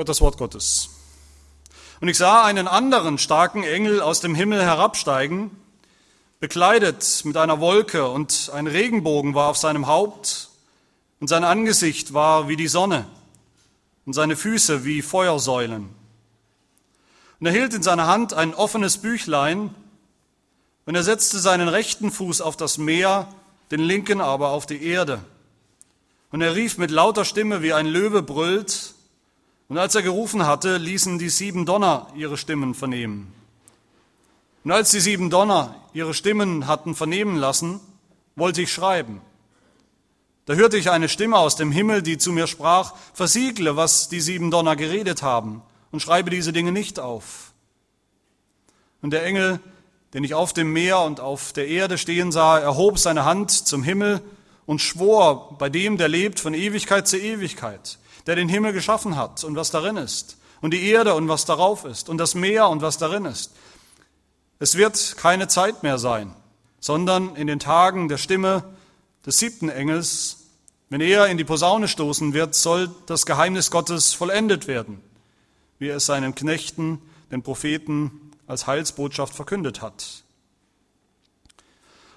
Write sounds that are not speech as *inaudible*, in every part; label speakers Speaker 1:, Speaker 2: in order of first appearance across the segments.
Speaker 1: Hört das Wort Gottes. Und ich sah einen anderen starken Engel aus dem Himmel herabsteigen, bekleidet mit einer Wolke, und ein Regenbogen war auf seinem Haupt, und sein Angesicht war wie die Sonne, und seine Füße wie Feuersäulen. Und er hielt in seiner Hand ein offenes Büchlein, und er setzte seinen rechten Fuß auf das Meer, den linken aber auf die Erde. Und er rief mit lauter Stimme, wie ein Löwe brüllt, und als er gerufen hatte, ließen die sieben Donner ihre Stimmen vernehmen. Und als die sieben Donner ihre Stimmen hatten vernehmen lassen, wollte ich schreiben. Da hörte ich eine Stimme aus dem Himmel, die zu mir sprach, versiegle, was die sieben Donner geredet haben, und schreibe diese Dinge nicht auf. Und der Engel, den ich auf dem Meer und auf der Erde stehen sah, erhob seine Hand zum Himmel und schwor bei dem, der lebt von Ewigkeit zu Ewigkeit, der den Himmel geschaffen hat und was darin ist, und die Erde und was darauf ist, und das Meer und was darin ist. Es wird keine Zeit mehr sein, sondern in den Tagen der Stimme des siebten Engels, wenn er in die Posaune stoßen wird, soll das Geheimnis Gottes vollendet werden, wie er es seinen Knechten, den Propheten, als Heilsbotschaft verkündet hat.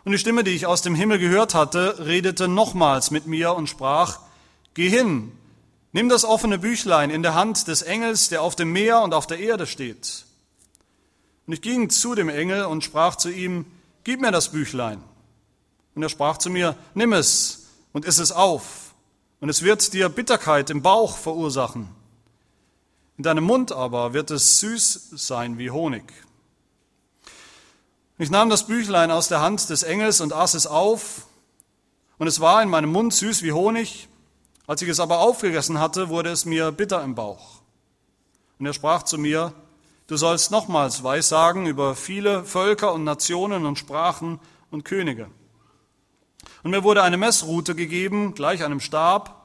Speaker 1: Und die Stimme, die ich aus dem Himmel gehört hatte, redete nochmals mit mir und sprach, Geh hin, nimm das offene Büchlein in der Hand des Engels, der auf dem Meer und auf der Erde steht. Und ich ging zu dem Engel und sprach zu ihm, Gib mir das Büchlein. Und er sprach zu mir, Nimm es und iss es auf, und es wird dir Bitterkeit im Bauch verursachen. In deinem Mund aber wird es süß sein wie Honig. Ich nahm das Büchlein aus der Hand des Engels und aß es auf, und es war in meinem Mund süß wie Honig. Als ich es aber aufgegessen hatte, wurde es mir bitter im Bauch. Und er sprach zu mir, Du sollst nochmals Weissagen über viele Völker und Nationen und Sprachen und Könige. Und mir wurde eine Messrute gegeben, gleich einem Stab,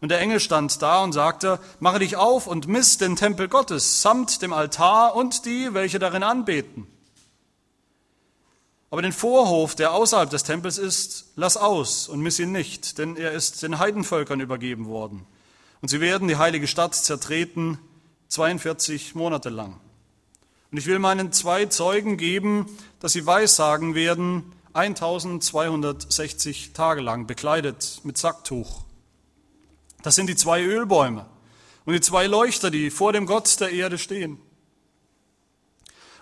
Speaker 1: und der Engel stand da und sagte, mache dich auf und miss den Tempel Gottes samt dem Altar und die, welche darin anbeten. Aber den Vorhof, der außerhalb des Tempels ist, lass aus und miss ihn nicht, denn er ist den Heidenvölkern übergeben worden. Und sie werden die heilige Stadt zertreten 42 Monate lang. Und ich will meinen zwei Zeugen geben, dass sie Weissagen werden 1260 Tage lang, bekleidet mit Sacktuch. Das sind die zwei Ölbäume und die zwei Leuchter, die vor dem Gott der Erde stehen.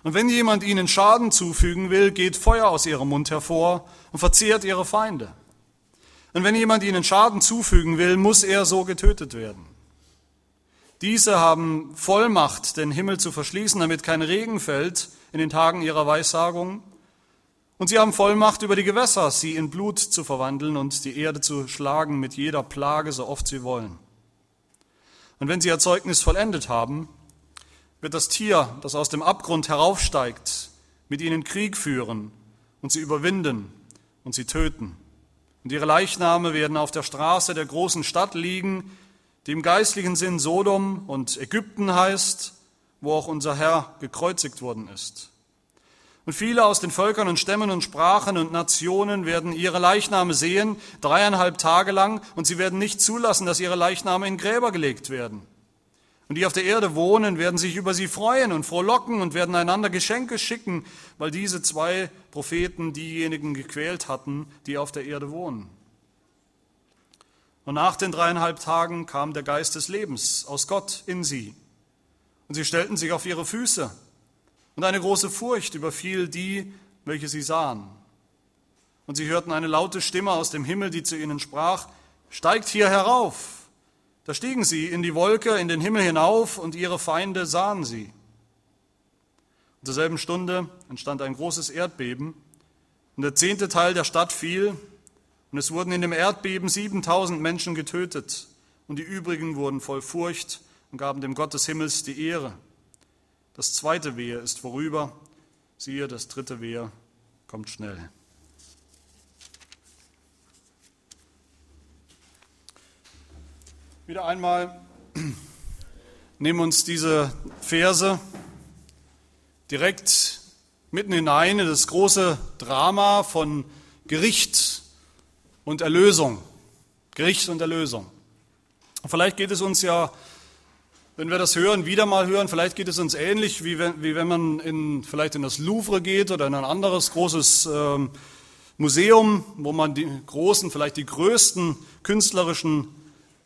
Speaker 1: Und wenn jemand ihnen Schaden zufügen will, geht Feuer aus ihrem Mund hervor und verzehrt ihre Feinde. Und wenn jemand ihnen Schaden zufügen will, muss er so getötet werden. Diese haben Vollmacht, den Himmel zu verschließen, damit kein Regen fällt in den Tagen ihrer Weissagung. Und sie haben Vollmacht über die Gewässer, sie in Blut zu verwandeln und die Erde zu schlagen mit jeder Plage, so oft sie wollen. Und wenn sie ihr Zeugnis vollendet haben, wird das Tier, das aus dem Abgrund heraufsteigt, mit ihnen Krieg führen und sie überwinden und sie töten. Und ihre Leichname werden auf der Straße der großen Stadt liegen, die im geistlichen Sinn Sodom und Ägypten heißt, wo auch unser Herr gekreuzigt worden ist. Und viele aus den Völkern und Stämmen und Sprachen und Nationen werden ihre Leichname sehen, dreieinhalb Tage lang, und sie werden nicht zulassen, dass ihre Leichname in Gräber gelegt werden. Und die auf der Erde wohnen, werden sich über sie freuen und frohlocken und werden einander Geschenke schicken, weil diese zwei Propheten diejenigen gequält hatten, die auf der Erde wohnen. Und nach den dreieinhalb Tagen kam der Geist des Lebens aus Gott in sie. Und sie stellten sich auf ihre Füße. Und eine große Furcht überfiel die, welche sie sahen. Und sie hörten eine laute Stimme aus dem Himmel, die zu ihnen sprach, steigt hier herauf da stiegen sie in die Wolke, in den Himmel hinauf und ihre Feinde sahen sie. Und zur selben Stunde entstand ein großes Erdbeben und der zehnte Teil der Stadt fiel und es wurden in dem Erdbeben 7000 Menschen getötet und die übrigen wurden voll Furcht und gaben dem Gott des Himmels die Ehre. Das zweite Wehe ist vorüber, siehe, das dritte Wehe kommt schnell. Wieder einmal nehmen uns diese Verse direkt mitten hinein in das große Drama von Gericht und Erlösung. Gericht und Erlösung. Vielleicht geht es uns ja wenn wir das hören, wieder mal hören, vielleicht geht es uns ähnlich, wie wenn, wie wenn man in, vielleicht in das Louvre geht oder in ein anderes großes ähm, Museum, wo man die großen, vielleicht die größten künstlerischen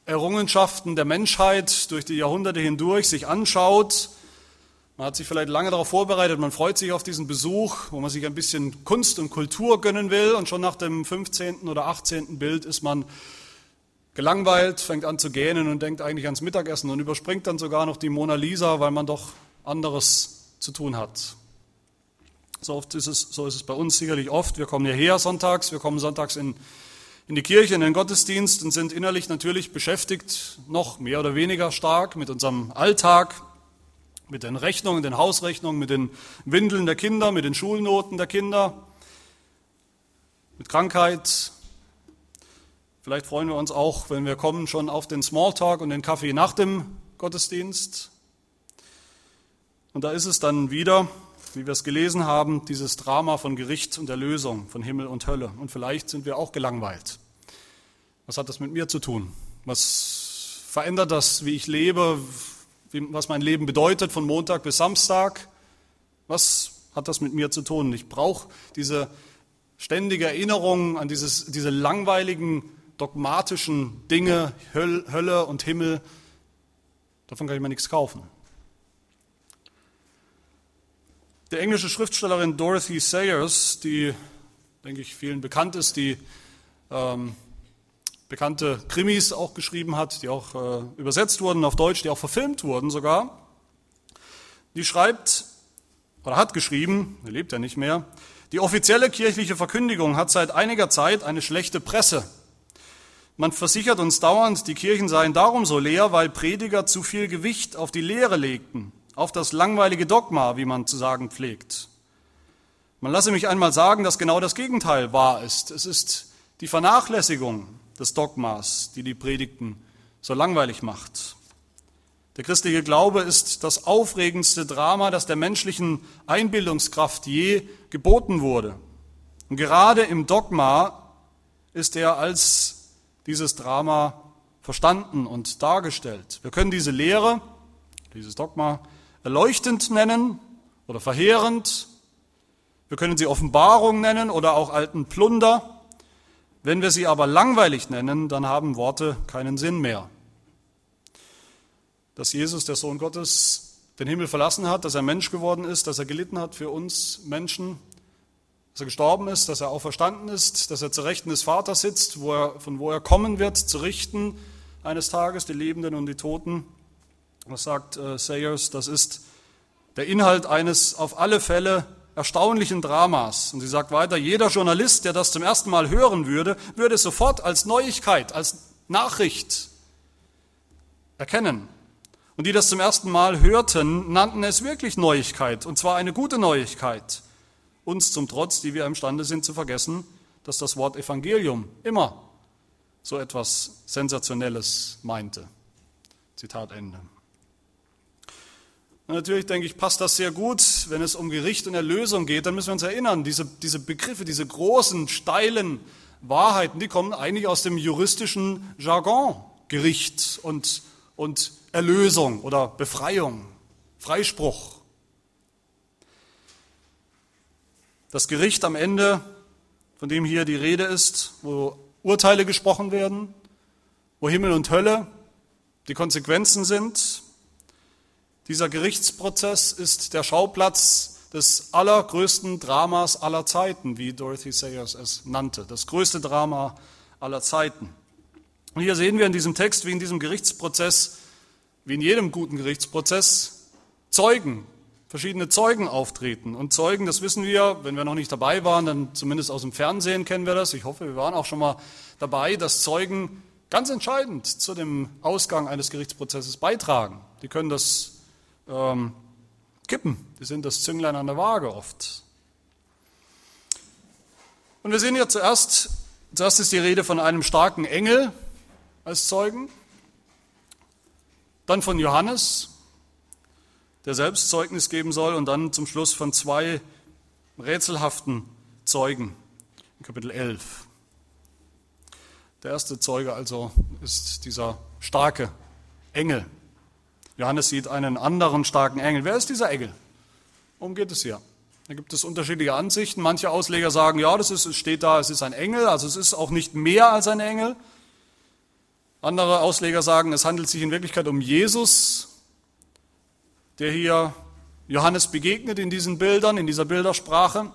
Speaker 1: Errungenschaften der Menschheit durch die Jahrhunderte hindurch sich anschaut. Man hat sich vielleicht lange darauf vorbereitet, man freut sich auf diesen Besuch, wo man sich ein bisschen Kunst und Kultur gönnen will und schon nach dem 15. oder 18. Bild ist man gelangweilt, fängt an zu gähnen und denkt eigentlich ans Mittagessen und überspringt dann sogar noch die Mona Lisa, weil man doch anderes zu tun hat. So, oft ist es, so ist es bei uns sicherlich oft. Wir kommen hierher sonntags, wir kommen sonntags in, in die Kirche, in den Gottesdienst und sind innerlich natürlich beschäftigt, noch mehr oder weniger stark mit unserem Alltag, mit den Rechnungen, den Hausrechnungen, mit den Windeln der Kinder, mit den Schulnoten der Kinder, mit Krankheit, Vielleicht freuen wir uns auch, wenn wir kommen, schon auf den Smalltalk und den Kaffee nach dem Gottesdienst. Und da ist es dann wieder, wie wir es gelesen haben, dieses Drama von Gericht und Erlösung, von Himmel und Hölle. Und vielleicht sind wir auch gelangweilt. Was hat das mit mir zu tun? Was verändert das, wie ich lebe, was mein Leben bedeutet von Montag bis Samstag? Was hat das mit mir zu tun? Ich brauche diese ständige Erinnerung an dieses, diese langweiligen dogmatischen Dinge, Hölle und Himmel, davon kann ich mir nichts kaufen. Die englische Schriftstellerin Dorothy Sayers, die, denke ich, vielen bekannt ist, die ähm, bekannte Krimis auch geschrieben hat, die auch äh, übersetzt wurden auf Deutsch, die auch verfilmt wurden sogar, die schreibt oder hat geschrieben, er lebt ja nicht mehr, die offizielle kirchliche Verkündigung hat seit einiger Zeit eine schlechte Presse. Man versichert uns dauernd, die Kirchen seien darum so leer, weil Prediger zu viel Gewicht auf die Lehre legten, auf das langweilige Dogma, wie man zu sagen pflegt. Man lasse mich einmal sagen, dass genau das Gegenteil wahr ist. Es ist die Vernachlässigung des Dogmas, die die Predigten so langweilig macht. Der christliche Glaube ist das aufregendste Drama, das der menschlichen Einbildungskraft je geboten wurde. Und gerade im Dogma ist er als dieses Drama verstanden und dargestellt. Wir können diese Lehre, dieses Dogma, erleuchtend nennen oder verheerend. Wir können sie Offenbarung nennen oder auch alten Plunder. Wenn wir sie aber langweilig nennen, dann haben Worte keinen Sinn mehr. Dass Jesus, der Sohn Gottes, den Himmel verlassen hat, dass er Mensch geworden ist, dass er gelitten hat für uns Menschen, dass er gestorben ist, dass er auferstanden ist, dass er zu Rechten des Vaters sitzt, wo er, von wo er kommen wird, zu richten eines Tages die Lebenden und die Toten. Was sagt äh, Sayers? Das ist der Inhalt eines auf alle Fälle erstaunlichen Dramas. Und sie sagt weiter, jeder Journalist, der das zum ersten Mal hören würde, würde es sofort als Neuigkeit, als Nachricht erkennen. Und die das zum ersten Mal hörten, nannten es wirklich Neuigkeit, und zwar eine gute Neuigkeit uns zum Trotz, die wir imstande sind zu vergessen, dass das Wort Evangelium immer so etwas Sensationelles meinte. Zitat Ende. Natürlich denke ich, passt das sehr gut, wenn es um Gericht und Erlösung geht, dann müssen wir uns erinnern, diese, diese Begriffe, diese großen, steilen Wahrheiten, die kommen eigentlich aus dem juristischen Jargon. Gericht und, und Erlösung oder Befreiung, Freispruch. Das Gericht am Ende, von dem hier die Rede ist, wo Urteile gesprochen werden, wo Himmel und Hölle die Konsequenzen sind. Dieser Gerichtsprozess ist der Schauplatz des allergrößten Dramas aller Zeiten, wie Dorothy Sayers es nannte. Das größte Drama aller Zeiten. Und hier sehen wir in diesem Text, wie in diesem Gerichtsprozess, wie in jedem guten Gerichtsprozess, Zeugen verschiedene Zeugen auftreten. Und Zeugen, das wissen wir, wenn wir noch nicht dabei waren, dann zumindest aus dem Fernsehen kennen wir das. Ich hoffe, wir waren auch schon mal dabei, dass Zeugen ganz entscheidend zu dem Ausgang eines Gerichtsprozesses beitragen. Die können das ähm, kippen. Die sind das Zünglein an der Waage oft. Und wir sehen hier zuerst, zuerst ist die Rede von einem starken Engel als Zeugen, dann von Johannes, der selbst Zeugnis geben soll und dann zum Schluss von zwei rätselhaften Zeugen in Kapitel 11. Der erste Zeuge also ist dieser starke Engel. Johannes sieht einen anderen starken Engel. Wer ist dieser Engel? Worum geht es hier? Da gibt es unterschiedliche Ansichten. Manche Ausleger sagen, ja, das ist, es steht da, es ist ein Engel, also es ist auch nicht mehr als ein Engel. Andere Ausleger sagen, es handelt sich in Wirklichkeit um Jesus, der hier Johannes begegnet in diesen Bildern, in dieser Bildersprache.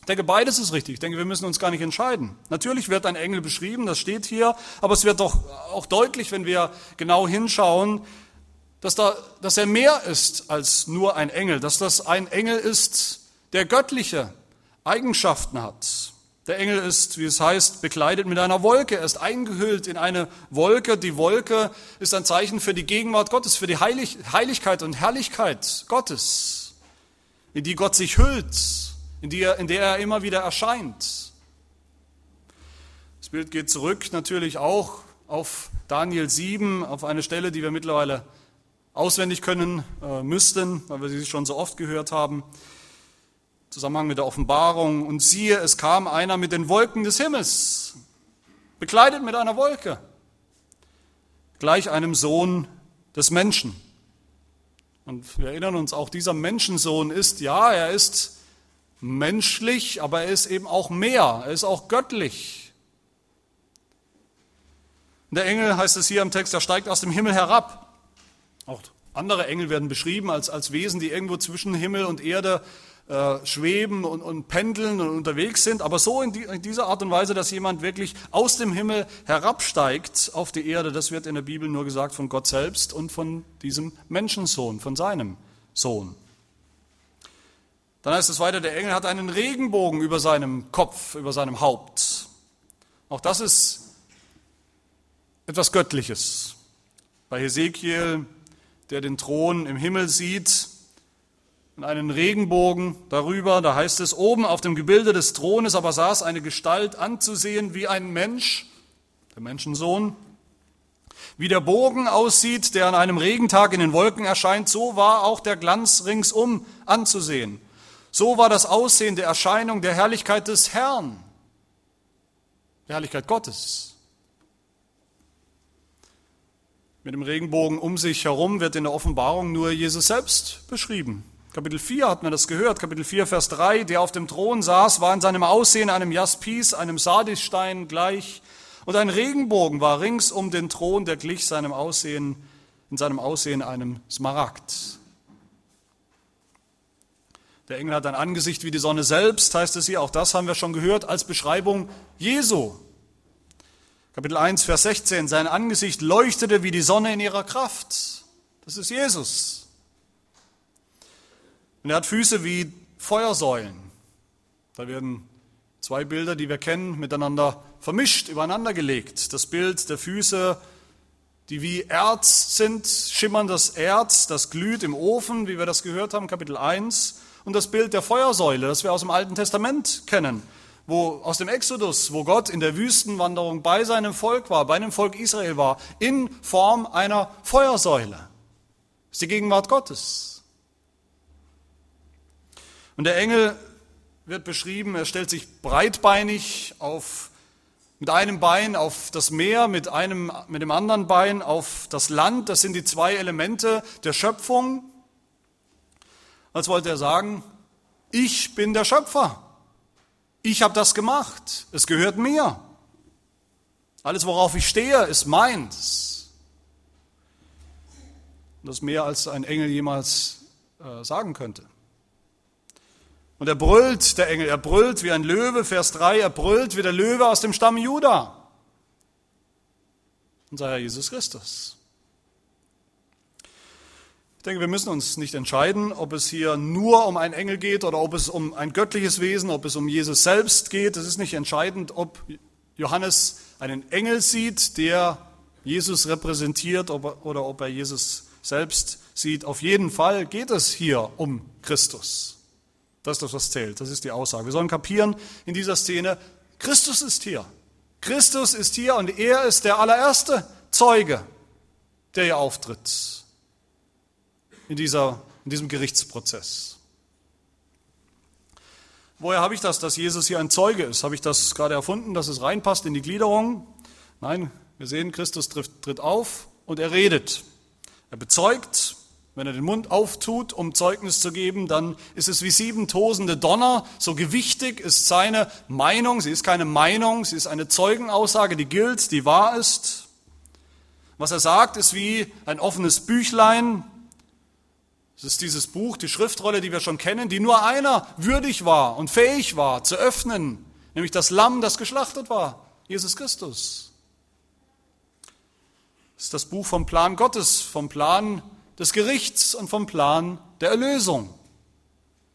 Speaker 1: Ich denke, beides ist richtig. Ich denke, wir müssen uns gar nicht entscheiden. Natürlich wird ein Engel beschrieben, das steht hier, aber es wird doch auch deutlich, wenn wir genau hinschauen, dass, da, dass er mehr ist als nur ein Engel, dass das ein Engel ist, der göttliche Eigenschaften hat. Der Engel ist, wie es heißt, bekleidet mit einer Wolke. Er ist eingehüllt in eine Wolke. Die Wolke ist ein Zeichen für die Gegenwart Gottes, für die Heilig Heiligkeit und Herrlichkeit Gottes, in die Gott sich hüllt, in, die er, in der er immer wieder erscheint. Das Bild geht zurück natürlich auch auf Daniel 7, auf eine Stelle, die wir mittlerweile auswendig können äh, müssten, weil wir sie schon so oft gehört haben. Zusammenhang mit der Offenbarung. Und siehe, es kam einer mit den Wolken des Himmels, bekleidet mit einer Wolke, gleich einem Sohn des Menschen. Und wir erinnern uns, auch dieser Menschensohn ist, ja, er ist menschlich, aber er ist eben auch mehr, er ist auch göttlich. Der Engel heißt es hier im Text, er steigt aus dem Himmel herab. Auch andere Engel werden beschrieben als, als Wesen, die irgendwo zwischen Himmel und Erde äh, schweben und, und, pendeln und unterwegs sind, aber so in, die, in, dieser Art und Weise, dass jemand wirklich aus dem Himmel herabsteigt auf die Erde, das wird in der Bibel nur gesagt von Gott selbst und von diesem Menschensohn, von seinem Sohn. Dann heißt es weiter, der Engel hat einen Regenbogen über seinem Kopf, über seinem Haupt. Auch das ist etwas Göttliches. Bei Hesekiel, der den Thron im Himmel sieht, und einen Regenbogen darüber. Da heißt es, oben auf dem Gebilde des Thrones aber saß eine Gestalt anzusehen wie ein Mensch, der Menschensohn. Wie der Bogen aussieht, der an einem Regentag in den Wolken erscheint, so war auch der Glanz ringsum anzusehen. So war das Aussehen der Erscheinung der Herrlichkeit des Herrn, der Herrlichkeit Gottes. Mit dem Regenbogen um sich herum wird in der Offenbarung nur Jesus selbst beschrieben. Kapitel 4 hat man das gehört, Kapitel 4, Vers 3, der auf dem Thron saß, war in seinem Aussehen einem Jaspis, einem Sardisstein gleich, und ein Regenbogen war rings um den Thron, der glich seinem Aussehen, in seinem Aussehen einem Smaragd. Der Engel hat ein Angesicht wie die Sonne selbst, heißt es hier, auch das haben wir schon gehört, als Beschreibung Jesu. Kapitel 1, Vers 16, sein Angesicht leuchtete wie die Sonne in ihrer Kraft. Das ist Jesus. Und er hat Füße wie Feuersäulen. Da werden zwei Bilder, die wir kennen, miteinander vermischt, übereinander gelegt. Das Bild der Füße, die wie Erz sind, schimmerndes Erz, das glüht im Ofen, wie wir das gehört haben, Kapitel 1. Und das Bild der Feuersäule, das wir aus dem Alten Testament kennen, wo aus dem Exodus, wo Gott in der Wüstenwanderung bei seinem Volk war, bei dem Volk Israel war, in Form einer Feuersäule. Das ist die Gegenwart Gottes. Und der Engel wird beschrieben, er stellt sich breitbeinig auf, mit einem Bein auf das Meer, mit, einem, mit dem anderen Bein auf das Land. Das sind die zwei Elemente der Schöpfung. Als wollte er sagen, ich bin der Schöpfer. Ich habe das gemacht. Es gehört mir. Alles, worauf ich stehe, ist meins. Das mehr als ein Engel jemals äh, sagen könnte. Und er brüllt, der Engel, er brüllt wie ein Löwe, Vers 3, er brüllt wie der Löwe aus dem Stamm Juda. Unser Herr Jesus Christus. Ich denke, wir müssen uns nicht entscheiden, ob es hier nur um einen Engel geht oder ob es um ein göttliches Wesen, ob es um Jesus selbst geht. Es ist nicht entscheidend, ob Johannes einen Engel sieht, der Jesus repräsentiert oder ob er Jesus selbst sieht. Auf jeden Fall geht es hier um Christus. Das ist das, was zählt. Das ist die Aussage. Wir sollen kapieren in dieser Szene, Christus ist hier. Christus ist hier und er ist der allererste Zeuge, der hier auftritt in, dieser, in diesem Gerichtsprozess. Woher habe ich das, dass Jesus hier ein Zeuge ist? Habe ich das gerade erfunden, dass es reinpasst in die Gliederung? Nein, wir sehen, Christus tritt, tritt auf und er redet. Er bezeugt Wenn er den Mund auftut, um Zeugnis zu geben, dann ist es wie sieben tosende Donner. So gewichtig ist seine Meinung. Sie ist keine Meinung, sie ist eine Zeugenaussage, die gilt, die wahr ist. Was er sagt, ist wie ein offenes Büchlein. Es ist dieses Buch, die Schriftrolle, die wir schon kennen, die nur einer würdig war und fähig war zu öffnen, nämlich das Lamm, das geschlachtet war, Jesus Christus. Es ist das Buch vom Plan Gottes, vom Plan des Gerichts und vom Plan der Erlösung.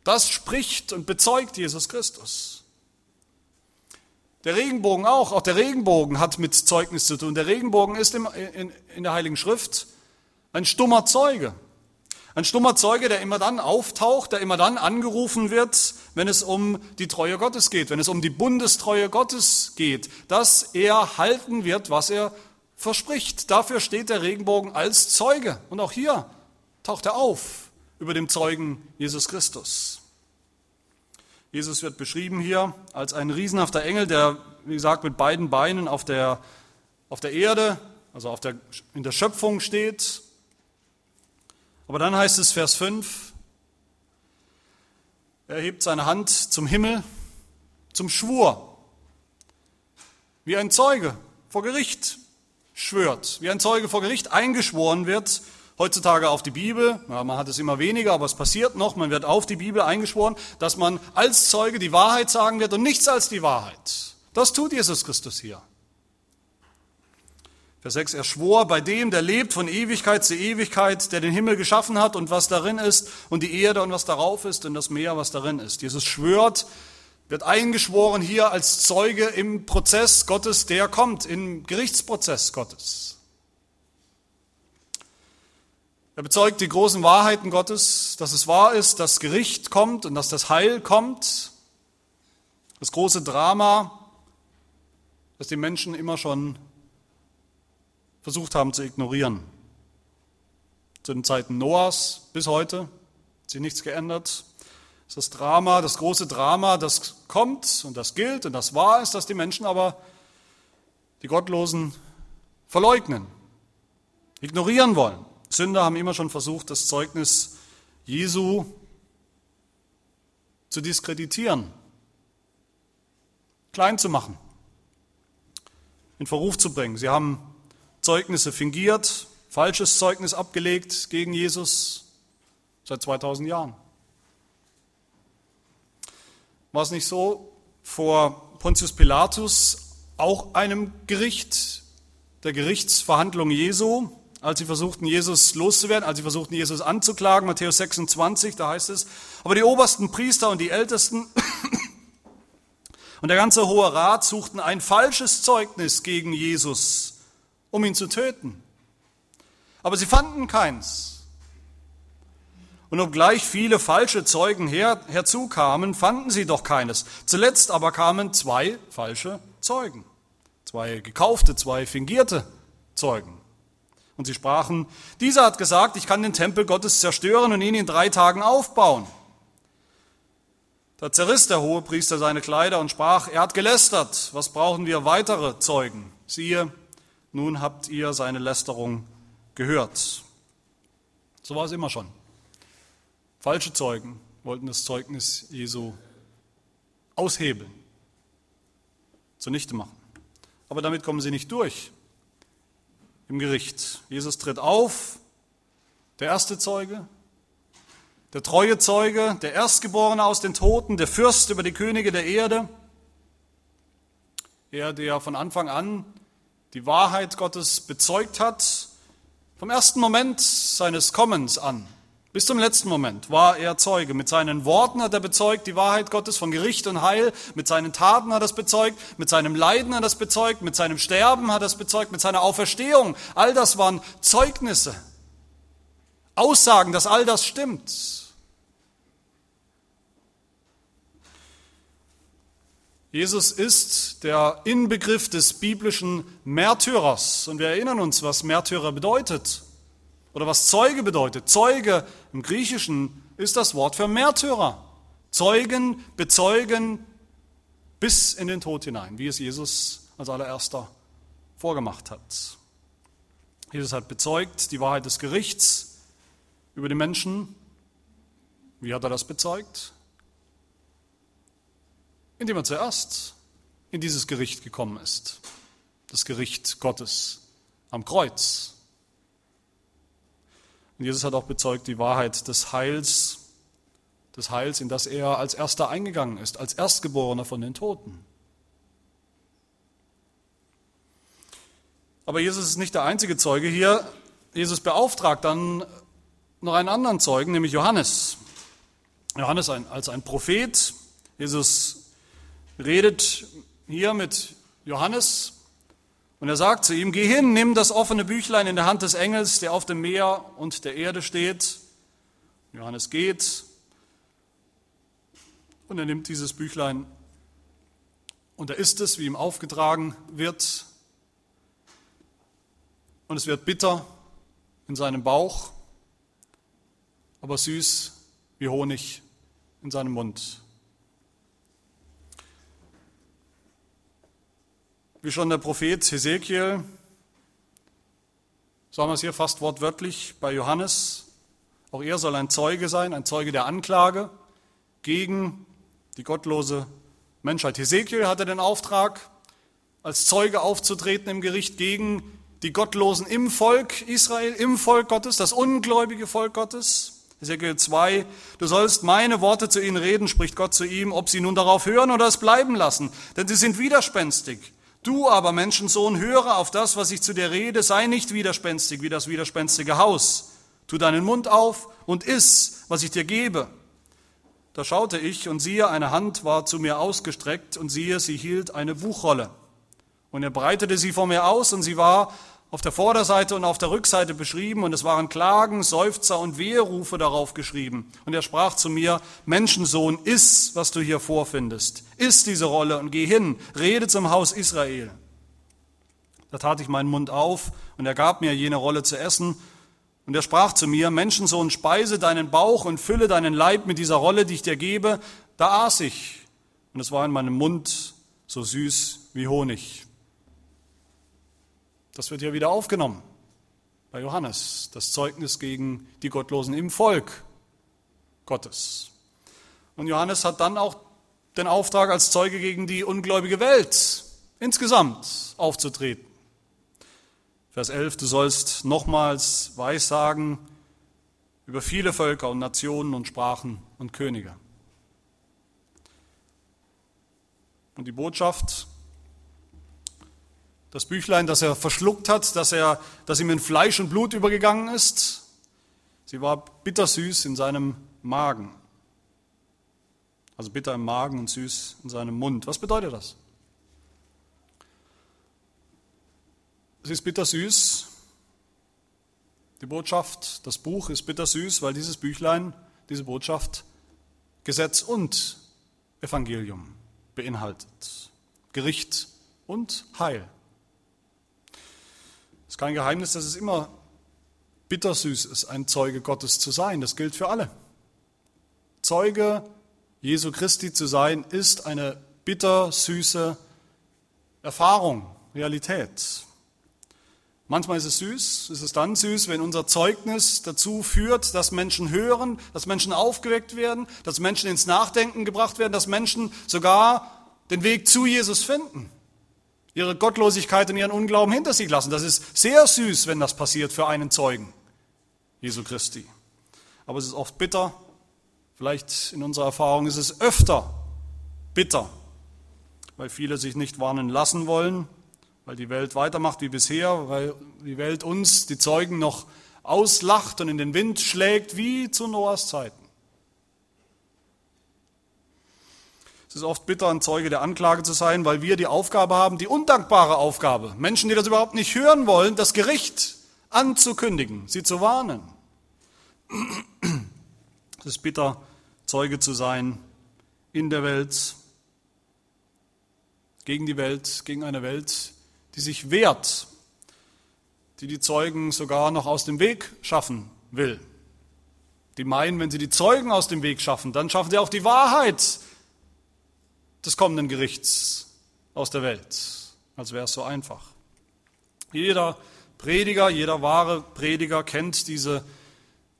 Speaker 1: Das spricht und bezeugt Jesus Christus. Der Regenbogen auch, auch der Regenbogen hat mit Zeugnis zu tun. Der Regenbogen ist in, in, in der Heiligen Schrift ein stummer Zeuge. Ein stummer Zeuge, der immer dann auftaucht, der immer dann angerufen wird, wenn es um die Treue Gottes geht, wenn es um die Bundestreue Gottes geht, dass er halten wird, was er verspricht. Dafür steht der Regenbogen als Zeuge. Und auch hier taucht er auf über dem Zeugen Jesus Christus. Jesus wird beschrieben hier als ein riesenhafter Engel, der, wie gesagt, mit beiden Beinen auf der, auf der Erde, also auf der, in der Schöpfung steht. Aber dann heißt es Vers 5, er hebt seine Hand zum Himmel, zum Schwur, wie ein Zeuge vor Gericht schwört, wie ein Zeuge vor Gericht eingeschworen wird, heutzutage auf die Bibel, ja, man hat es immer weniger, aber es passiert noch, man wird auf die Bibel eingeschworen, dass man als Zeuge die Wahrheit sagen wird und nichts als die Wahrheit. Das tut Jesus Christus hier. Vers 6, er schwor bei dem, der lebt von Ewigkeit zu Ewigkeit, der den Himmel geschaffen hat und was darin ist und die Erde und was darauf ist und das Meer, was darin ist. Jesus schwört wird eingeschworen hier als Zeuge im Prozess Gottes, der kommt, im Gerichtsprozess Gottes. Er bezeugt die großen Wahrheiten Gottes, dass es wahr ist, dass Gericht kommt und dass das Heil kommt. Das große Drama, das die Menschen immer schon versucht haben zu ignorieren. Zu den Zeiten Noahs bis heute hat sich nichts geändert. Das Drama, das große Drama, das kommt und das gilt und das wahr ist, dass die Menschen aber die Gottlosen verleugnen, ignorieren wollen. Sünder haben immer schon versucht, das Zeugnis Jesu zu diskreditieren, klein zu machen, in Verruf zu bringen. Sie haben Zeugnisse fingiert, falsches Zeugnis abgelegt gegen Jesus seit 2000 Jahren. War es nicht so vor Pontius Pilatus auch einem Gericht, der Gerichtsverhandlung Jesu, als sie versuchten, Jesus loszuwerden, als sie versuchten, Jesus anzuklagen, Matthäus 26, da heißt es, aber die obersten Priester und die Ältesten *coughs* und der ganze Hohe Rat suchten ein falsches Zeugnis gegen Jesus, um ihn zu töten. Aber sie fanden keins. Und obgleich viele falsche Zeugen her, herzukamen, fanden sie doch keines. Zuletzt aber kamen zwei falsche Zeugen. Zwei gekaufte, zwei fingierte Zeugen. Und sie sprachen, dieser hat gesagt, ich kann den Tempel Gottes zerstören und ihn in drei Tagen aufbauen. Da zerriss der Hohepriester seine Kleider und sprach, er hat gelästert, was brauchen wir weitere Zeugen? Siehe, nun habt ihr seine Lästerung gehört. So war es immer schon. Falsche Zeugen wollten das Zeugnis Jesu aushebeln, zunichte machen. Aber damit kommen sie nicht durch im Gericht. Jesus tritt auf, der erste Zeuge, der treue Zeuge, der Erstgeborene aus den Toten, der Fürst über die Könige der Erde. Er, der von Anfang an die Wahrheit Gottes bezeugt hat, vom ersten Moment seines Kommens an. Bis zum letzten Moment war er Zeuge. Mit seinen Worten hat er bezeugt die Wahrheit Gottes von Gericht und Heil. Mit seinen Taten hat er es bezeugt. Mit seinem Leiden hat er es bezeugt. Mit seinem Sterben hat er es bezeugt. Mit seiner Auferstehung. All das waren Zeugnisse. Aussagen, dass all das stimmt. Jesus ist der Inbegriff des biblischen Märtyrers. Und wir erinnern uns, was Märtyrer bedeutet. Oder was Zeuge bedeutet. Zeuge im Griechischen ist das Wort für Märtyrer. Zeugen, bezeugen bis in den Tod hinein, wie es Jesus als allererster vorgemacht hat. Jesus hat bezeugt die Wahrheit des Gerichts, über die Menschen. Wie hat er das bezeugt? Indem er zuerst in dieses Gericht gekommen ist, das Gericht Gottes am Kreuz. Und Jesus hat auch bezeugt die Wahrheit des Heils, des Heils, in das er als erster eingegangen ist, als Erstgeborener von den Toten. Aber Jesus ist nicht der einzige Zeuge hier. Jesus beauftragt dann noch einen anderen Zeugen, nämlich Johannes. Johannes als ein Prophet. Jesus redet hier mit Johannes und er sagt zu ihm, geh hin, nimm das offene Büchlein in der Hand des Engels, der auf dem Meer und der Erde steht. Johannes geht und er nimmt dieses Büchlein und er isst es, wie ihm aufgetragen wird. Und es wird bitter in seinem Bauch, aber süß wie Honig in seinem Mund. Wie schon der Prophet Hesekiel, sagen wir es hier fast wortwörtlich bei Johannes, auch er soll ein Zeuge sein, ein Zeuge der Anklage gegen die gottlose Menschheit. Hesekiel hatte den Auftrag, als Zeuge aufzutreten im Gericht gegen die Gottlosen im Volk Israel, im Volk Gottes, das ungläubige Volk Gottes. Hesekiel 2, du sollst meine Worte zu ihnen reden, spricht Gott zu ihm, ob sie nun darauf hören oder es bleiben lassen, denn sie sind widerspenstig. Du aber, Menschensohn, höre auf das, was ich zu dir rede, sei nicht widerspenstig wie das widerspenstige Haus. Tu deinen Mund auf und iss, was ich dir gebe. Da schaute ich und siehe, eine Hand war zu mir ausgestreckt und siehe, sie hielt eine Buchrolle. Und er breitete sie vor mir aus und sie war auf der Vorderseite und auf der Rückseite beschrieben und es waren Klagen, Seufzer und Weherufe darauf geschrieben. Und er sprach zu mir, Menschensohn, iss, was du hier vorfindest. Iss diese Rolle und geh hin, rede zum Haus Israel. Da tat ich meinen Mund auf und er gab mir jene Rolle zu essen. Und er sprach zu mir, Menschensohn, speise deinen Bauch und fülle deinen Leib mit dieser Rolle, die ich dir gebe. Da aß ich und es war in meinem Mund so süß wie Honig. Das wird hier wieder aufgenommen bei Johannes, das Zeugnis gegen die Gottlosen im Volk Gottes. Und Johannes hat dann auch den Auftrag als Zeuge gegen die ungläubige Welt insgesamt aufzutreten. Vers 11, du sollst nochmals Weissagen über viele Völker und Nationen und Sprachen und Könige. Und die Botschaft das Büchlein, das er verschluckt hat, dass er, das ihm in Fleisch und Blut übergegangen ist. Sie war bittersüß in seinem Magen. Also bitter im Magen und süß in seinem Mund. Was bedeutet das? Es ist bittersüß. Die Botschaft, das Buch ist bittersüß, weil dieses Büchlein, diese Botschaft Gesetz und Evangelium beinhaltet. Gericht und Heil. Es ist kein Geheimnis, dass es immer bittersüß ist, ein Zeuge Gottes zu sein. Das gilt für alle. Zeuge Jesu Christi zu sein, ist eine bittersüße Erfahrung, Realität. Manchmal ist es süß, ist es dann süß, wenn unser Zeugnis dazu führt, dass Menschen hören, dass Menschen aufgeweckt werden, dass Menschen ins Nachdenken gebracht werden, dass Menschen sogar den Weg zu Jesus finden ihre Gottlosigkeit und ihren Unglauben hinter sich lassen. Das ist sehr süß, wenn das passiert für einen Zeugen Jesu Christi. Aber es ist oft bitter. Vielleicht in unserer Erfahrung ist es öfter bitter, weil viele sich nicht warnen lassen wollen, weil die Welt weitermacht wie bisher, weil die Welt uns, die Zeugen, noch auslacht und in den Wind schlägt wie zu Noahs Zeiten. Es ist oft bitter, ein Zeuge der Anklage zu sein, weil wir die Aufgabe haben, die undankbare Aufgabe, Menschen, die das überhaupt nicht hören wollen, das Gericht anzukündigen, sie zu warnen. Es ist bitter, Zeuge zu sein in der Welt, gegen die Welt, gegen eine Welt, die sich wehrt, die die Zeugen sogar noch aus dem Weg schaffen will. Die meinen, wenn sie die Zeugen aus dem Weg schaffen, dann schaffen sie auch die Wahrheit des kommenden Gerichts aus der Welt, als wäre es so einfach. Jeder Prediger, jeder wahre Prediger kennt diese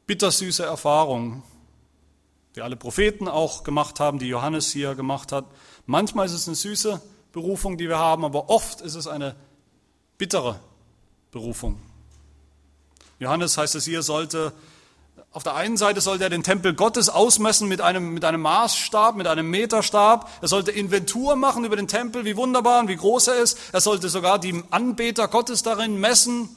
Speaker 1: bittersüße Erfahrung, die alle Propheten auch gemacht haben, die Johannes hier gemacht hat. Manchmal ist es eine süße Berufung, die wir haben, aber oft ist es eine bittere Berufung. Johannes heißt es hier, sollte auf der einen Seite sollte er den Tempel Gottes ausmessen mit einem, mit einem Maßstab, mit einem Meterstab. Er sollte Inventur machen über den Tempel, wie wunderbar und wie groß er ist. Er sollte sogar die Anbeter Gottes darin messen,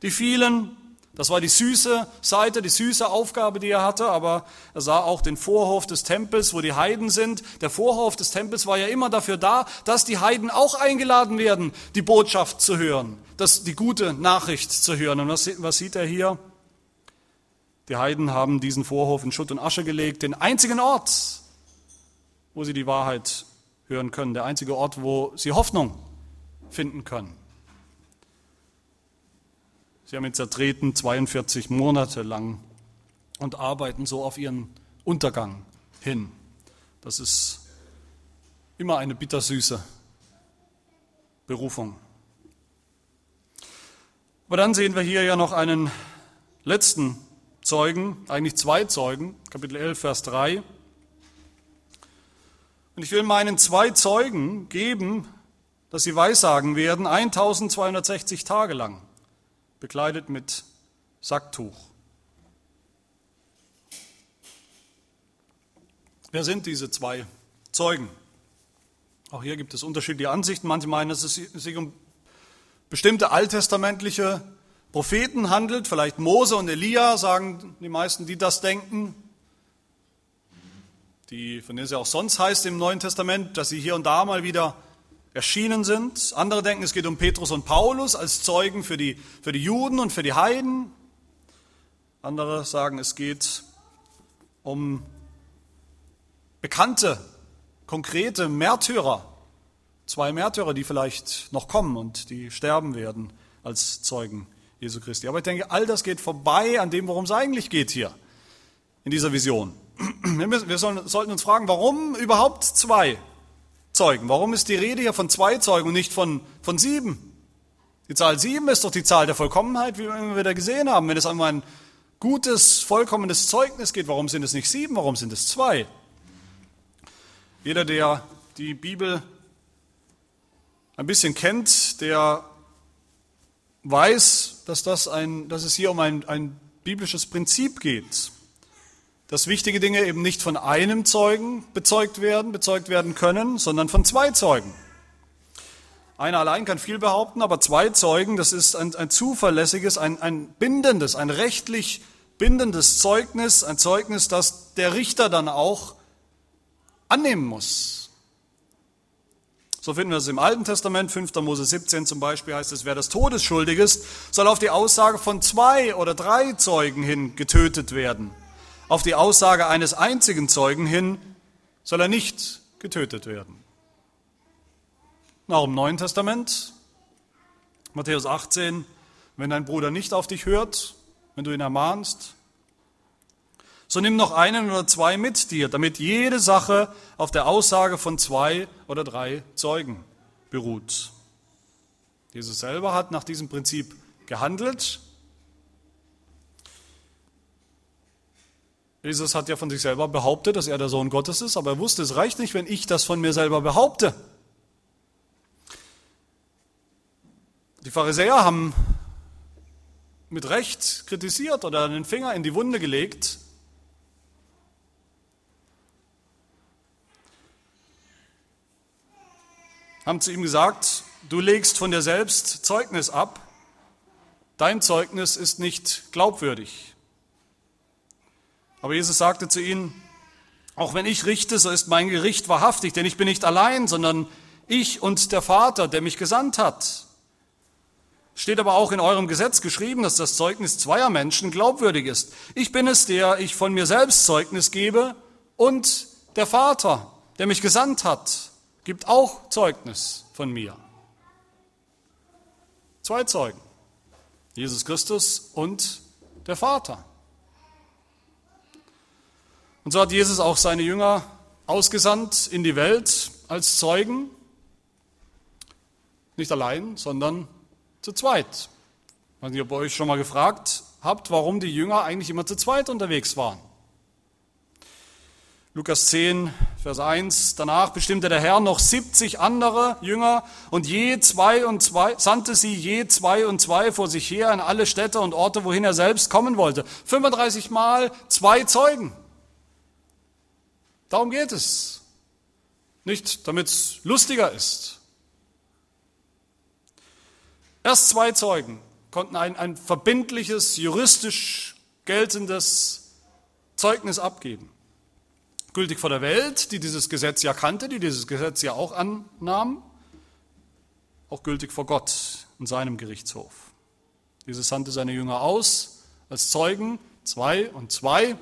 Speaker 1: die vielen. Das war die süße Seite, die süße Aufgabe, die er hatte, aber er sah auch den Vorhof des Tempels, wo die Heiden sind. Der Vorhof des Tempels war ja immer dafür da, dass die Heiden auch eingeladen werden, die Botschaft zu hören, dass die gute Nachricht zu hören. Und was, was sieht er hier? Die Heiden haben diesen Vorhof in Schutt und Asche gelegt, den einzigen Ort, wo sie die Wahrheit hören können, der einzige Ort, wo sie Hoffnung finden können. Sie haben ihn zertreten 42 Monate lang und arbeiten so auf ihren Untergang hin. Das ist immer eine bittersüße Berufung. Aber dann sehen wir hier ja noch einen letzten Zeugen, eigentlich zwei Zeugen, Kapitel 11, Vers 3. Und ich will meinen zwei Zeugen geben, dass sie weissagen werden, 1260 Tage lang, bekleidet mit Sacktuch. Wer sind diese zwei Zeugen? Auch hier gibt es unterschiedliche Ansichten. Manche meinen, dass es sich um bestimmte alttestamentliche Propheten handelt, vielleicht Mose und Elia, sagen die meisten, die das denken. Die, von denen es ja auch sonst heißt im Neuen Testament, dass sie hier und da mal wieder erschienen sind. Andere denken, es geht um Petrus und Paulus als Zeugen für die, für die Juden und für die Heiden. Andere sagen, es geht um bekannte, konkrete Märtyrer. Zwei Märtyrer, die vielleicht noch kommen und die sterben werden als Zeugen Jesu Christi. Aber ich denke, all das geht vorbei an dem, worum es eigentlich geht hier in dieser Vision. *clears throat* Wir, müssen, wir sollen, sollten uns fragen, warum überhaupt zwei Zeugen? Warum ist die Rede hier von zwei Zeugen und nicht von, von sieben? Die Zahl sieben ist doch die Zahl der Vollkommenheit, wie wir immer wieder gesehen haben. Wenn es um ein gutes, vollkommenes Zeugnis geht, warum sind es nicht sieben, warum sind es zwei? Jeder, der die Bibel ein bisschen kennt, der weiß, dass, das ein, dass es hier um ein, ein biblisches Prinzip geht, dass wichtige Dinge eben nicht von einem Zeugen bezeugt werden, bezeugt werden können, sondern von zwei Zeugen. Einer allein kann viel behaupten, aber zwei Zeugen, das ist ein, ein zuverlässiges, ein, ein bindendes, ein rechtlich bindendes Zeugnis, ein Zeugnis, das der Richter dann auch annehmen muss. So finden wir es im Alten Testament, 5. Mose 17 zum Beispiel heißt es, wer des Todes schuldig ist, soll auf die Aussage von zwei oder drei Zeugen hin getötet werden. Auf die Aussage eines einzigen Zeugen hin soll er nicht getötet werden. Auch im Neuen Testament, Matthäus 18, wenn dein Bruder nicht auf dich hört, wenn du ihn ermahnst, so nimm noch einen oder zwei mit dir, damit jede Sache auf der Aussage von zwei oder drei Zeugen beruht. Jesus selber hat nach diesem Prinzip gehandelt. Jesus hat ja von sich selber behauptet, dass er der Sohn Gottes ist, aber er wusste, es reicht nicht, wenn ich das von mir selber behaupte. Die Pharisäer haben mit Recht kritisiert oder den Finger in die Wunde gelegt, haben zu ihm gesagt, du legst von dir selbst Zeugnis ab, dein Zeugnis ist nicht glaubwürdig. Aber Jesus sagte zu ihnen, auch wenn ich richte, so ist mein Gericht wahrhaftig, denn ich bin nicht allein, sondern ich und der Vater, der mich gesandt hat. Steht aber auch in eurem Gesetz geschrieben, dass das Zeugnis zweier Menschen glaubwürdig ist. Ich bin es, der ich von mir selbst Zeugnis gebe und der Vater, der mich gesandt hat gibt auch Zeugnis von mir. Zwei Zeugen, Jesus Christus und der Vater. Und so hat Jesus auch seine Jünger ausgesandt in die Welt als Zeugen, nicht allein, sondern zu zweit. Ich weiß nicht, ob ihr euch schon mal gefragt habt, warum die Jünger eigentlich immer zu zweit unterwegs waren. Lukas 10, Vers 1, danach bestimmte der Herr noch 70 andere Jünger und je zwei und zwei, sandte sie je zwei und zwei vor sich her in alle Städte und Orte, wohin er selbst kommen wollte. 35 Mal zwei Zeugen. Darum geht es. Nicht, damit es lustiger ist. Erst zwei Zeugen konnten ein, ein verbindliches, juristisch geltendes Zeugnis abgeben gültig vor der Welt, die dieses Gesetz ja kannte, die dieses Gesetz ja auch annahm, auch gültig vor Gott und seinem Gerichtshof. Jesus sandte seine Jünger aus als Zeugen, zwei und zwei,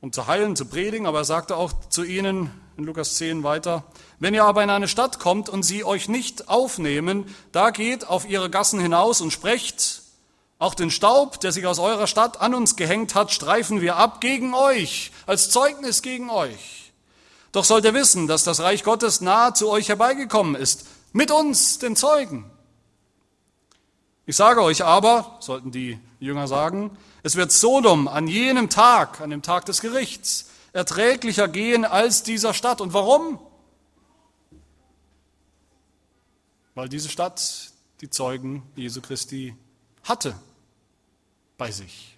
Speaker 1: um zu heilen, zu predigen, aber er sagte auch zu ihnen in Lukas 10 weiter, wenn ihr aber in eine Stadt kommt und sie euch nicht aufnehmen, da geht auf ihre Gassen hinaus und sprecht, auch den Staub, der sich aus eurer Stadt an uns gehängt hat, streifen wir ab gegen euch, als Zeugnis gegen euch. Doch sollt ihr wissen, dass das Reich Gottes nahe zu euch herbeigekommen ist, mit uns, den Zeugen. Ich sage euch aber, sollten die Jünger sagen, es wird Sodom an jenem Tag, an dem Tag des Gerichts, erträglicher gehen als dieser Stadt. Und warum? Weil diese Stadt die Zeugen Jesu Christi hatte bei sich.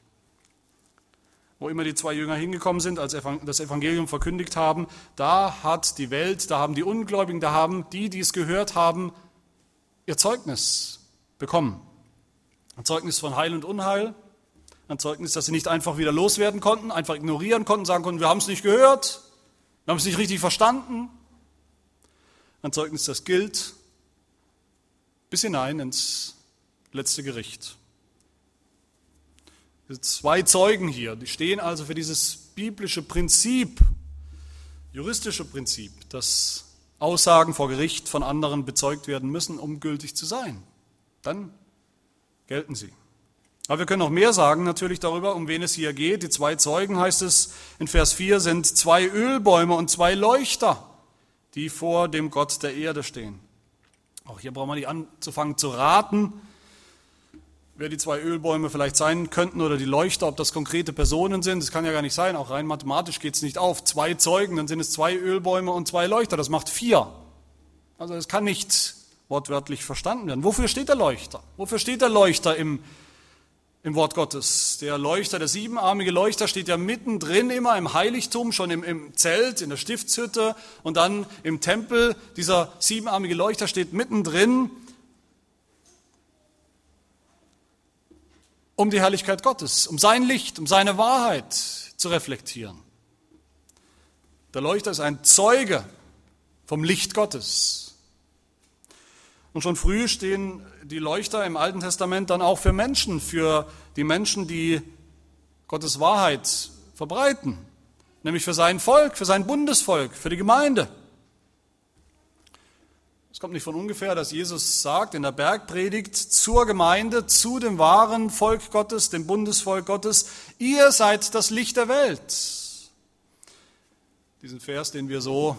Speaker 1: Wo immer die zwei Jünger hingekommen sind, als das Evangelium verkündigt haben, da hat die Welt, da haben die Ungläubigen, da haben die, die es gehört haben, ihr Zeugnis bekommen. Ein Zeugnis von Heil und Unheil, ein Zeugnis, das sie nicht einfach wieder loswerden konnten, einfach ignorieren konnten, sagen konnten, wir haben es nicht gehört, wir haben es nicht richtig verstanden. Ein Zeugnis, das gilt bis hinein ins letzte Gericht. Zwei Zeugen hier, die stehen also für dieses biblische Prinzip, juristische Prinzip, dass Aussagen vor Gericht von anderen bezeugt werden müssen, um gültig zu sein. Dann gelten sie. Aber wir können noch mehr sagen natürlich darüber, um wen es hier geht. Die zwei Zeugen, heißt es in Vers 4, sind zwei Ölbäume und zwei Leuchter, die vor dem Gott der Erde stehen. Auch hier brauchen wir nicht anzufangen zu raten, wer die zwei Ölbäume vielleicht sein könnten oder die Leuchter, ob das konkrete Personen sind. Das kann ja gar nicht sein. Auch rein mathematisch geht es nicht auf. Zwei Zeugen, dann sind es zwei Ölbäume und zwei Leuchter. Das macht vier. Also es kann nicht wortwörtlich verstanden werden. Wofür steht der Leuchter? Wofür steht der Leuchter im, im Wort Gottes? Der Leuchter, der siebenarmige Leuchter steht ja mittendrin immer im Heiligtum, schon im, im Zelt, in der Stiftshütte und dann im Tempel. Dieser siebenarmige Leuchter steht mittendrin um die Herrlichkeit Gottes, um sein Licht, um seine Wahrheit zu reflektieren. Der Leuchter ist ein Zeuge vom Licht Gottes. Und schon früh stehen die Leuchter im Alten Testament dann auch für Menschen, für die Menschen, die Gottes Wahrheit verbreiten, nämlich für sein Volk, für sein Bundesvolk, für die Gemeinde. Kommt nicht von ungefähr, dass Jesus sagt in der Bergpredigt zur Gemeinde, zu dem wahren Volk Gottes, dem Bundesvolk Gottes, ihr seid das Licht der Welt. Diesen Vers, den wir so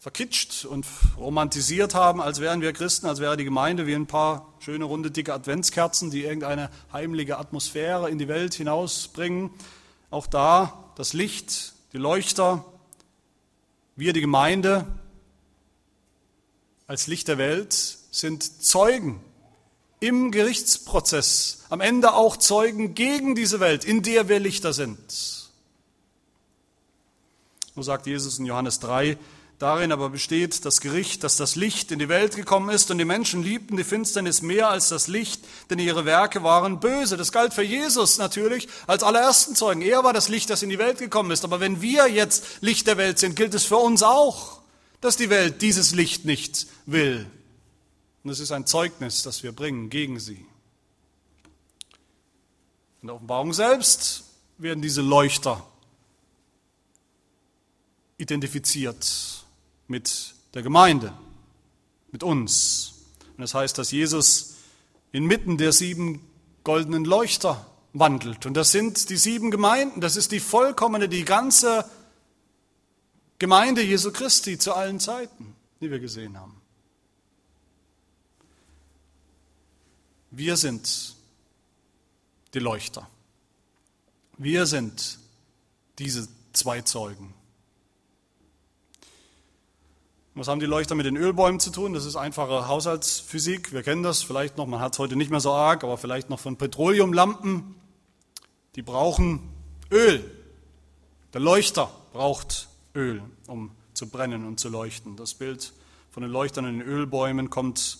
Speaker 1: verkitscht und romantisiert haben, als wären wir Christen, als wäre die Gemeinde wie ein paar schöne runde dicke Adventskerzen, die irgendeine heimliche Atmosphäre in die Welt hinausbringen. Auch da das Licht, die Leuchter, wir die Gemeinde, als Licht der Welt sind Zeugen im Gerichtsprozess, am Ende auch Zeugen gegen diese Welt, in der wir Lichter sind. So sagt Jesus in Johannes 3, darin aber besteht das Gericht, dass das Licht in die Welt gekommen ist und die Menschen liebten die Finsternis mehr als das Licht, denn ihre Werke waren böse. Das galt für Jesus natürlich als allerersten Zeugen. Er war das Licht, das in die Welt gekommen ist. Aber wenn wir jetzt Licht der Welt sind, gilt es für uns auch dass die Welt dieses Licht nicht will. Und es ist ein Zeugnis, das wir bringen gegen sie. In der Offenbarung selbst werden diese Leuchter identifiziert mit der Gemeinde, mit uns. Und das heißt, dass Jesus inmitten der sieben goldenen Leuchter wandelt. Und das sind die sieben Gemeinden, das ist die vollkommene, die ganze Gemeinde Jesu Christi zu allen Zeiten, die wir gesehen haben. Wir sind die Leuchter. Wir sind diese zwei Zeugen. Was haben die Leuchter mit den Ölbäumen zu tun? Das ist einfache Haushaltsphysik. Wir kennen das vielleicht noch. Man hat es heute nicht mehr so arg, aber vielleicht noch von Petroleumlampen. Die brauchen Öl. Der Leuchter braucht Öl, um zu brennen und zu leuchten. Das Bild von den Leuchtern in den Ölbäumen kommt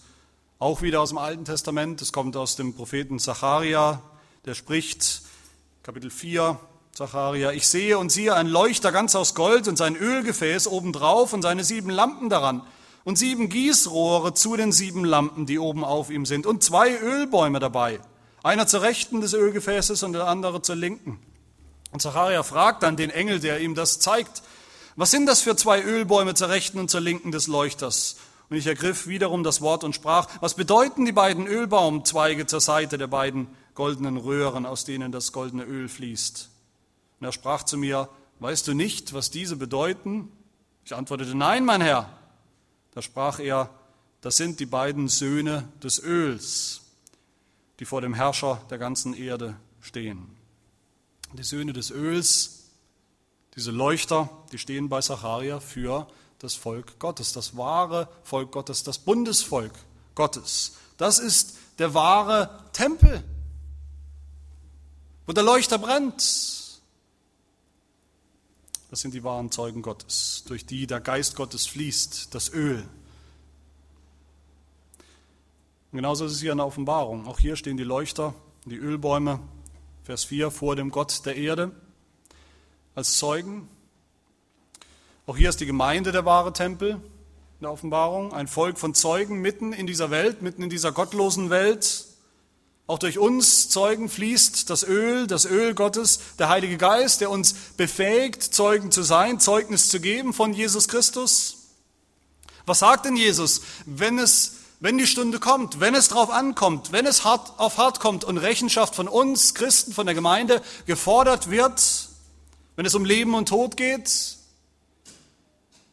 Speaker 1: auch wieder aus dem Alten Testament. Es kommt aus dem Propheten Zacharia, der spricht, Kapitel 4, Zacharia, ich sehe und siehe ein Leuchter ganz aus Gold und sein Ölgefäß obendrauf und seine sieben Lampen daran und sieben Gießrohre zu den sieben Lampen, die oben auf ihm sind und zwei Ölbäume dabei, einer zur Rechten des Ölgefäßes und der andere zur Linken. Und Zacharia fragt dann den Engel, der ihm das zeigt, was sind das für zwei Ölbäume zur Rechten und zur Linken des Leuchters? Und ich ergriff wiederum das Wort und sprach, was bedeuten die beiden Ölbaumzweige zur Seite der beiden goldenen Röhren, aus denen das goldene Öl fließt? Und er sprach zu mir, weißt du nicht, was diese bedeuten? Ich antwortete, nein, mein Herr. Da sprach er, das sind die beiden Söhne des Öls, die vor dem Herrscher der ganzen Erde stehen. Die Söhne des Öls, diese Leuchter, die stehen bei Sacharia für das Volk Gottes, das wahre Volk Gottes, das Bundesvolk Gottes. Das ist der wahre Tempel, wo der Leuchter brennt, das sind die wahren Zeugen Gottes, durch die der Geist Gottes fließt, das Öl. Und genauso ist es hier in der Offenbarung. Auch hier stehen die Leuchter, die Ölbäume, Vers 4, vor dem Gott der Erde als Zeugen. Auch hier ist die Gemeinde der wahre Tempel in der Offenbarung, ein Volk von Zeugen mitten in dieser Welt, mitten in dieser gottlosen Welt, auch durch uns Zeugen fließt das Öl, das Öl Gottes, der Heilige Geist, der uns befähigt, Zeugen zu sein, Zeugnis zu geben von Jesus Christus. Was sagt denn Jesus, wenn es, wenn die Stunde kommt, wenn es drauf ankommt, wenn es hart auf hart kommt und Rechenschaft von uns Christen, von der Gemeinde gefordert wird, wenn es um Leben und Tod geht?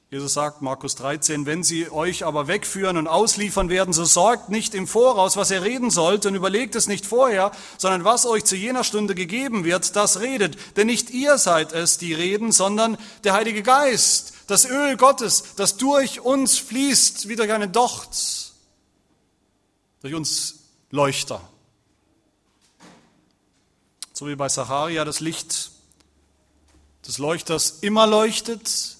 Speaker 1: Jesus sagt, Markus 13, wenn sie euch aber wegführen und ausliefern werden, so sorgt nicht im Voraus, was ihr reden sollt und überlegt es nicht vorher, sondern was euch zu jener Stunde gegeben wird, das redet. Denn nicht ihr seid es, die reden, sondern der Heilige Geist, das Öl Gottes, das durch uns fließt, wie durch einen Docht, durch uns Leuchter. So wie bei Sacharia das Licht des Leuchters immer leuchtet,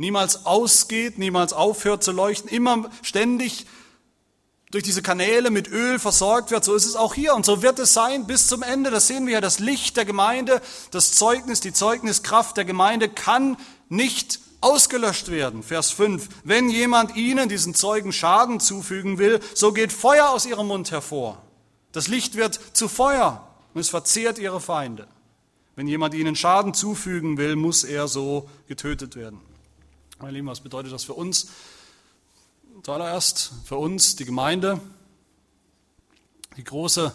Speaker 1: niemals ausgeht, niemals aufhört zu leuchten, immer ständig durch diese Kanäle mit Öl versorgt wird. So ist es auch hier und so wird es sein bis zum Ende. Das sehen wir ja. Das Licht der Gemeinde, das Zeugnis, die Zeugniskraft der Gemeinde kann nicht ausgelöscht werden. Vers 5. Wenn jemand ihnen, diesen Zeugen, Schaden zufügen will, so geht Feuer aus ihrem Mund hervor. Das Licht wird zu Feuer und es verzehrt ihre Feinde. Wenn jemand ihnen Schaden zufügen will, muss er so getötet werden. Meine Lieben, was bedeutet das für uns? Zuallererst für uns, die Gemeinde, die große,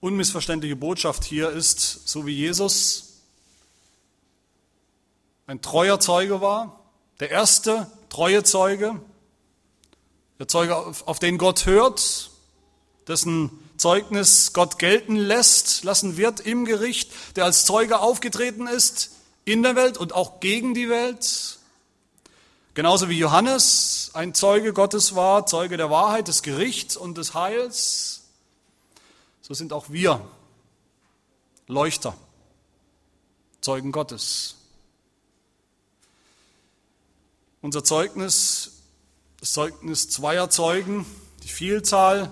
Speaker 1: unmissverständliche Botschaft hier ist, so wie Jesus ein treuer Zeuge war, der erste treue Zeuge, der Zeuge, auf den Gott hört, dessen Zeugnis Gott gelten lässt, lassen wird im Gericht, der als Zeuge aufgetreten ist, in der Welt und auch gegen die Welt. Genauso wie Johannes ein Zeuge Gottes war, Zeuge der Wahrheit, des Gerichts und des Heils, so sind auch wir Leuchter, Zeugen Gottes. Unser Zeugnis, das Zeugnis zweier Zeugen, die Vielzahl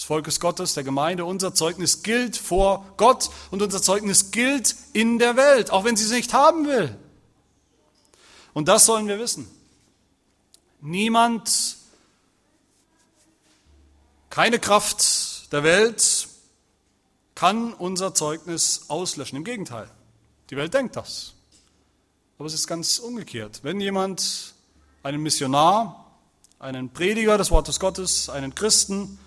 Speaker 1: des Volkes Gottes, der Gemeinde. Unser Zeugnis gilt vor Gott und unser Zeugnis gilt in der Welt, auch wenn sie es nicht haben will. Und das sollen wir wissen. Niemand, keine Kraft der Welt kann unser Zeugnis auslöschen. Im Gegenteil, die Welt denkt das. Aber es ist ganz umgekehrt. Wenn jemand einen Missionar, einen Prediger des Wortes Gottes, einen Christen,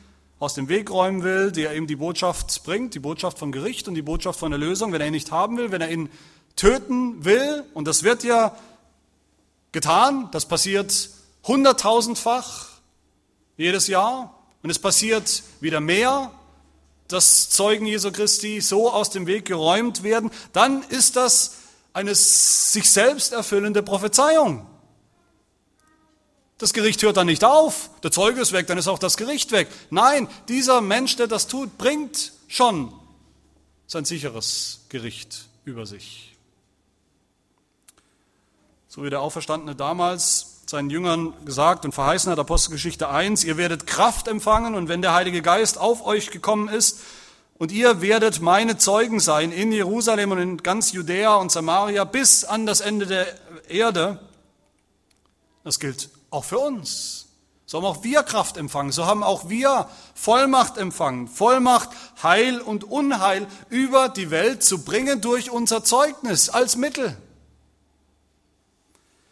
Speaker 1: aus dem Weg räumen will, der ihm die Botschaft bringt, die Botschaft vom Gericht und die Botschaft von der Lösung, wenn er ihn nicht haben will, wenn er ihn töten will, und das wird ja getan, das passiert hunderttausendfach jedes Jahr, und es passiert wieder mehr, dass Zeugen Jesu Christi so aus dem Weg geräumt werden, dann ist das eine sich selbst erfüllende Prophezeiung. Das Gericht hört dann nicht auf, der Zeuge ist weg, dann ist auch das Gericht weg. Nein, dieser Mensch, der das tut, bringt schon sein sicheres Gericht über sich. So wie der Auferstandene damals seinen Jüngern gesagt und verheißen hat, Apostelgeschichte 1, ihr werdet Kraft empfangen und wenn der Heilige Geist auf euch gekommen ist, und ihr werdet meine Zeugen sein in Jerusalem und in ganz Judäa und Samaria bis an das Ende der Erde. Das gilt auch für uns. So haben auch wir Kraft empfangen, so haben auch wir Vollmacht empfangen. Vollmacht, Heil und Unheil über die Welt zu bringen durch unser Zeugnis als Mittel.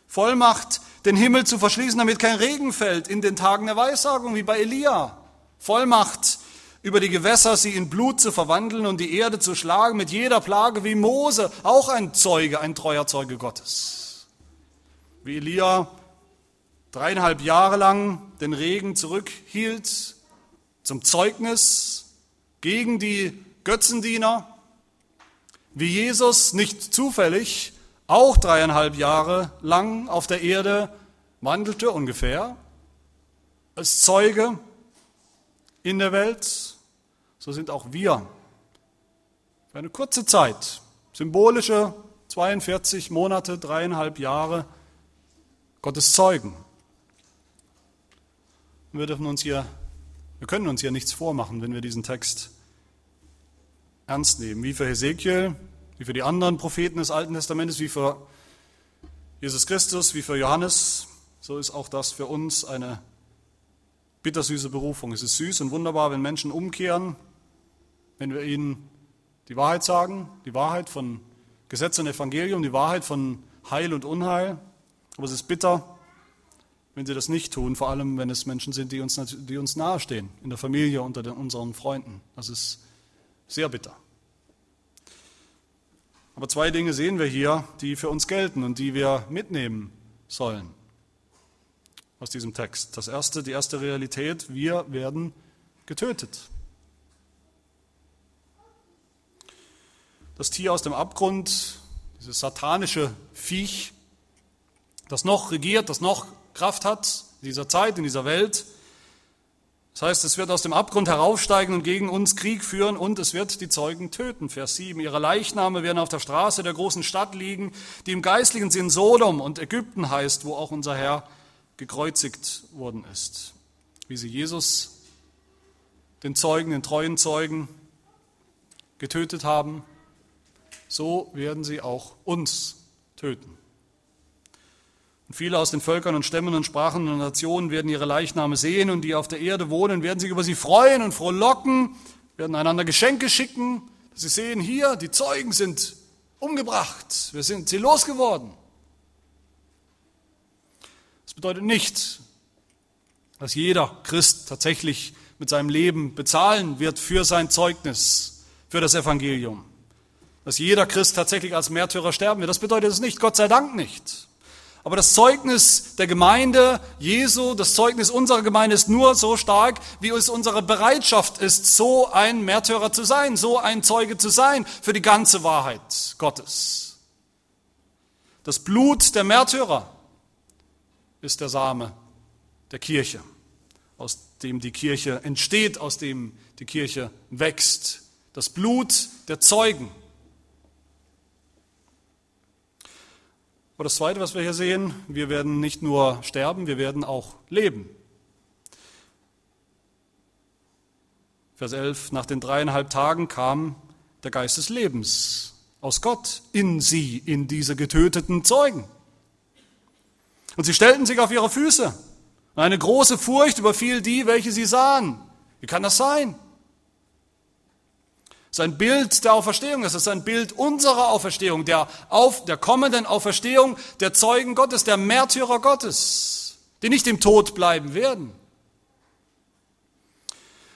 Speaker 1: Vollmacht, den Himmel zu verschließen, damit kein Regen fällt in den Tagen der Weissagung, wie bei Elia. Vollmacht, über die Gewässer sie in Blut zu verwandeln und die Erde zu schlagen mit jeder Plage wie Mose, auch ein Zeuge, ein treuer Zeuge Gottes. Wie Elia dreieinhalb Jahre lang den Regen zurückhielt zum Zeugnis gegen die Götzendiener, wie Jesus nicht zufällig auch dreieinhalb Jahre lang auf der Erde wandelte ungefähr als Zeuge in der Welt, so sind auch wir für eine kurze Zeit, symbolische 42 Monate, dreieinhalb Jahre, Gottes Zeugen. Wir dürfen uns hier, wir können uns hier nichts vormachen, wenn wir diesen Text ernst nehmen. Wie für Hesekiel, wie für die anderen Propheten des Alten Testamentes, wie für Jesus Christus, wie für Johannes, so ist auch das für uns eine bittersüße Berufung. Es ist süß und wunderbar, wenn Menschen umkehren, wenn wir ihnen die Wahrheit sagen, die Wahrheit von Gesetz und Evangelium, die Wahrheit von Heil und Unheil. Aber es ist bitter, wenn sie das nicht tun, vor allem wenn es Menschen sind, die uns, die uns nahestehen, in der Familie, unter den, unseren Freunden. Das ist sehr bitter. Aber zwei Dinge sehen wir hier, die für uns gelten und die wir mitnehmen sollen aus diesem Text. Das erste, die erste Realität, wir werden getötet. Das Tier aus dem Abgrund, dieses satanische Viech, das noch regiert, das noch Kraft hat in dieser Zeit, in dieser Welt, das heißt, es wird aus dem Abgrund heraufsteigen und gegen uns Krieg führen und es wird die Zeugen töten. Vers 7. Ihre Leichname werden auf der Straße der großen Stadt liegen, die im geistlichen Sinn Sodom und Ägypten heißt, wo auch unser Herr gekreuzigt worden ist. Wie sie Jesus, den Zeugen, den treuen Zeugen, getötet haben, so werden sie auch uns töten. Und viele aus den Völkern und Stämmen und Sprachen und Nationen werden ihre Leichname sehen und die auf der Erde wohnen, werden sich über sie freuen und frohlocken, werden einander Geschenke schicken, sie sehen, hier, die Zeugen sind umgebracht, wir sind sie losgeworden. Das bedeutet nicht, dass jeder Christ tatsächlich mit seinem Leben bezahlen wird für sein Zeugnis, für das Evangelium. Dass jeder Christ tatsächlich als Märtyrer sterben wird. Das bedeutet es nicht, Gott sei Dank nicht. Aber das Zeugnis der Gemeinde Jesu, das Zeugnis unserer Gemeinde ist nur so stark, wie es unsere Bereitschaft ist, so ein Märtyrer zu sein, so ein Zeuge zu sein für die ganze Wahrheit Gottes. Das Blut der Märtyrer ist der Same der Kirche, aus dem die Kirche entsteht, aus dem die Kirche wächst. Das Blut der Zeugen Aber das Zweite, was wir hier sehen, wir werden nicht nur sterben, wir werden auch leben. Vers 11, nach den dreieinhalb Tagen kam der Geist des Lebens aus Gott in sie, in diese getöteten Zeugen. Und sie stellten sich auf ihre Füße. Und eine große Furcht überfiel die, welche sie sahen. Wie kann das sein? Es ist ein Bild der Auferstehung, es ist ein Bild unserer Auferstehung, der, auf, der kommenden Auferstehung der Zeugen Gottes, der Märtyrer Gottes, die nicht im Tod bleiben werden.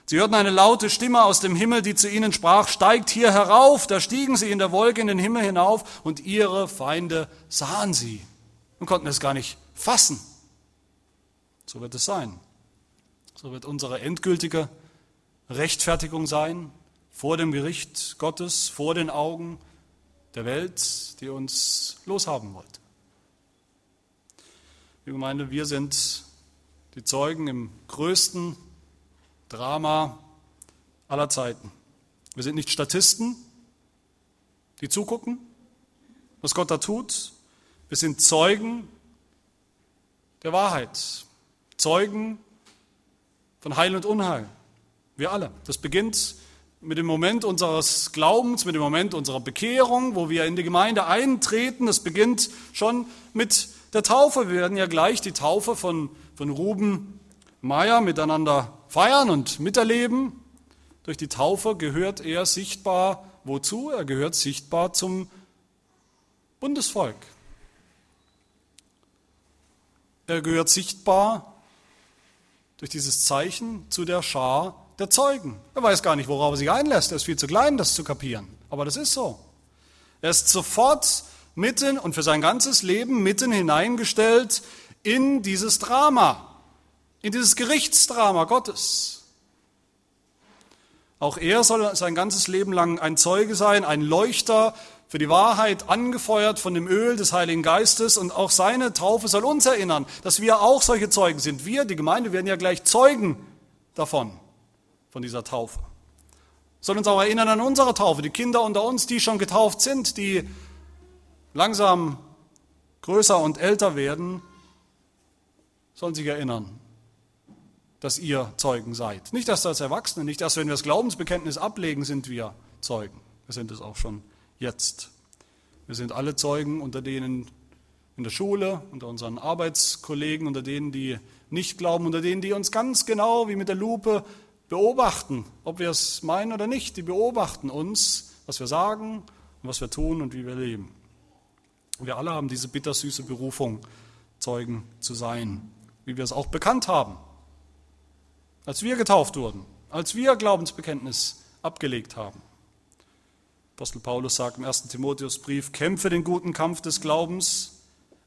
Speaker 1: Sie hörten eine laute Stimme aus dem Himmel, die zu ihnen sprach, steigt hier herauf. Da stiegen sie in der Wolke in den Himmel hinauf und ihre Feinde sahen sie und konnten es gar nicht fassen. So wird es sein. So wird unsere endgültige Rechtfertigung sein, vor dem Gericht Gottes, vor den Augen der Welt, die uns loshaben wollte. Die Gemeinde, wir sind die Zeugen im größten Drama aller Zeiten. Wir sind nicht Statisten, die zugucken, was Gott da tut. Wir sind Zeugen der Wahrheit, Zeugen von Heil und Unheil. Wir alle. Das beginnt mit dem Moment unseres Glaubens, mit dem Moment unserer Bekehrung, wo wir in die Gemeinde eintreten. Das beginnt schon mit der Taufe. Wir werden ja gleich die Taufe von, von Ruben Meyer miteinander feiern und miterleben. Durch die Taufe gehört er sichtbar wozu? Er gehört sichtbar zum Bundesvolk. Er gehört sichtbar durch dieses Zeichen zu der Schar der Zeugen. Er weiß gar nicht, worauf er sich einlässt. Er ist viel zu klein, das zu kapieren. Aber das ist so. Er ist sofort mitten und für sein ganzes Leben mitten hineingestellt in dieses Drama, in dieses Gerichtsdrama Gottes. Auch er soll sein ganzes Leben lang ein Zeuge sein, ein Leuchter für die Wahrheit, angefeuert von dem Öl des Heiligen Geistes. Und auch seine Taufe soll uns erinnern, dass wir auch solche Zeugen sind. Wir, die Gemeinde, werden ja gleich Zeugen davon, von dieser Taufe. Soll uns auch erinnern an unsere Taufe, die Kinder unter uns, die schon getauft sind, die langsam größer und älter werden, sollen sich erinnern dass ihr Zeugen seid. Nicht erst als Erwachsene, nicht erst wenn wir das Glaubensbekenntnis ablegen, sind wir Zeugen. Wir sind es auch schon jetzt. Wir sind alle Zeugen unter denen in der Schule, unter unseren Arbeitskollegen, unter denen, die nicht glauben, unter denen, die uns ganz genau wie mit der Lupe beobachten, ob wir es meinen oder nicht. Die beobachten uns, was wir sagen und was wir tun und wie wir leben. Wir alle haben diese bittersüße Berufung, Zeugen zu sein, wie wir es auch bekannt haben als wir getauft wurden, als wir Glaubensbekenntnis abgelegt haben. Apostel Paulus sagt im 1. Timotheusbrief, kämpfe den guten Kampf des Glaubens,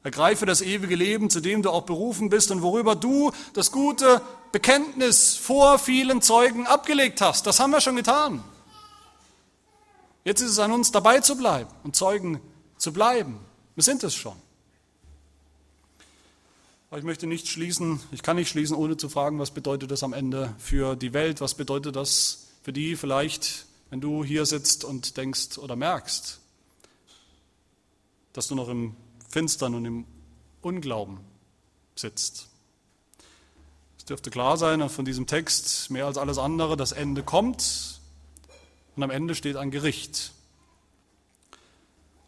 Speaker 1: ergreife das ewige Leben, zu dem du auch berufen bist und worüber du das gute Bekenntnis vor vielen Zeugen abgelegt hast. Das haben wir schon getan. Jetzt ist es an uns, dabei zu bleiben und Zeugen zu bleiben. Wir sind es schon. Aber ich möchte nicht schließen, ich kann nicht schließen, ohne zu fragen, was bedeutet das am Ende für die Welt? Was bedeutet das für die vielleicht, wenn du hier sitzt und denkst oder merkst, dass du noch im Finstern und im Unglauben sitzt? Es dürfte klar sein von diesem Text, mehr als alles andere, das Ende kommt und am Ende steht ein Gericht.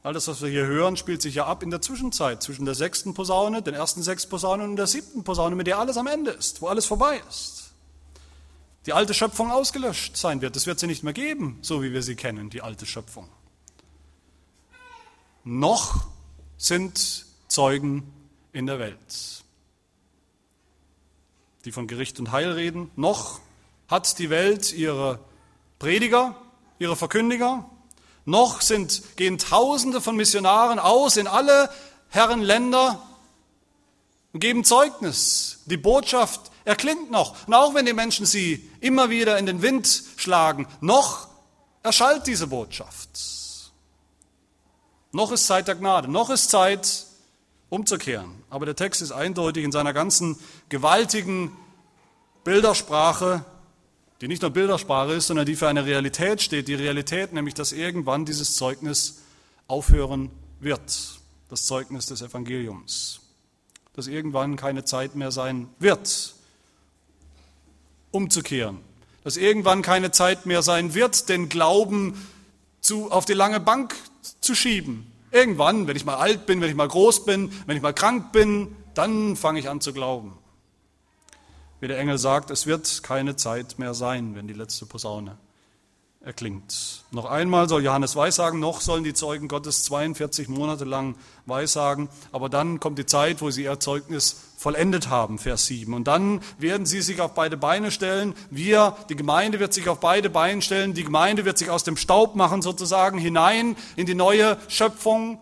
Speaker 1: All das, was wir hier hören, spielt sich ja ab in der Zwischenzeit, zwischen der sechsten Posaune, den ersten sechs Posaunen und der siebten Posaune, mit der alles am Ende ist, wo alles vorbei ist. Die alte Schöpfung ausgelöscht sein wird. Es wird sie nicht mehr geben, so wie wir sie kennen, die alte Schöpfung. Noch sind Zeugen in der Welt, die von Gericht und Heil reden. Noch hat die Welt ihre Prediger, ihre Verkündiger, noch sind, gehen Tausende von Missionaren aus in alle Herrenländer und geben Zeugnis. Die Botschaft erklingt noch. Und auch wenn die Menschen sie immer wieder in den Wind schlagen, noch erschallt diese Botschaft. Noch ist Zeit der Gnade, noch ist Zeit umzukehren. Aber der Text ist eindeutig in seiner ganzen gewaltigen Bildersprache die nicht nur Bildersprache ist, sondern die für eine Realität steht. Die Realität, nämlich dass irgendwann dieses Zeugnis aufhören wird, das Zeugnis des Evangeliums. Dass irgendwann keine Zeit mehr sein wird, umzukehren. Dass irgendwann keine Zeit mehr sein wird, den Glauben zu, auf die lange Bank zu schieben. Irgendwann, wenn ich mal alt bin, wenn ich mal groß bin, wenn ich mal krank bin, dann fange ich an zu glauben. Wie der Engel sagt, es wird keine Zeit mehr sein, wenn die letzte Posaune erklingt. Noch einmal soll Johannes weissagen, noch sollen die Zeugen Gottes 42 Monate lang weissagen, aber dann kommt die Zeit, wo sie ihr Zeugnis vollendet haben, Vers 7. Und dann werden sie sich auf beide Beine stellen. Wir, die Gemeinde wird sich auf beide Beine stellen. Die Gemeinde wird sich aus dem Staub machen, sozusagen, hinein in die neue Schöpfung,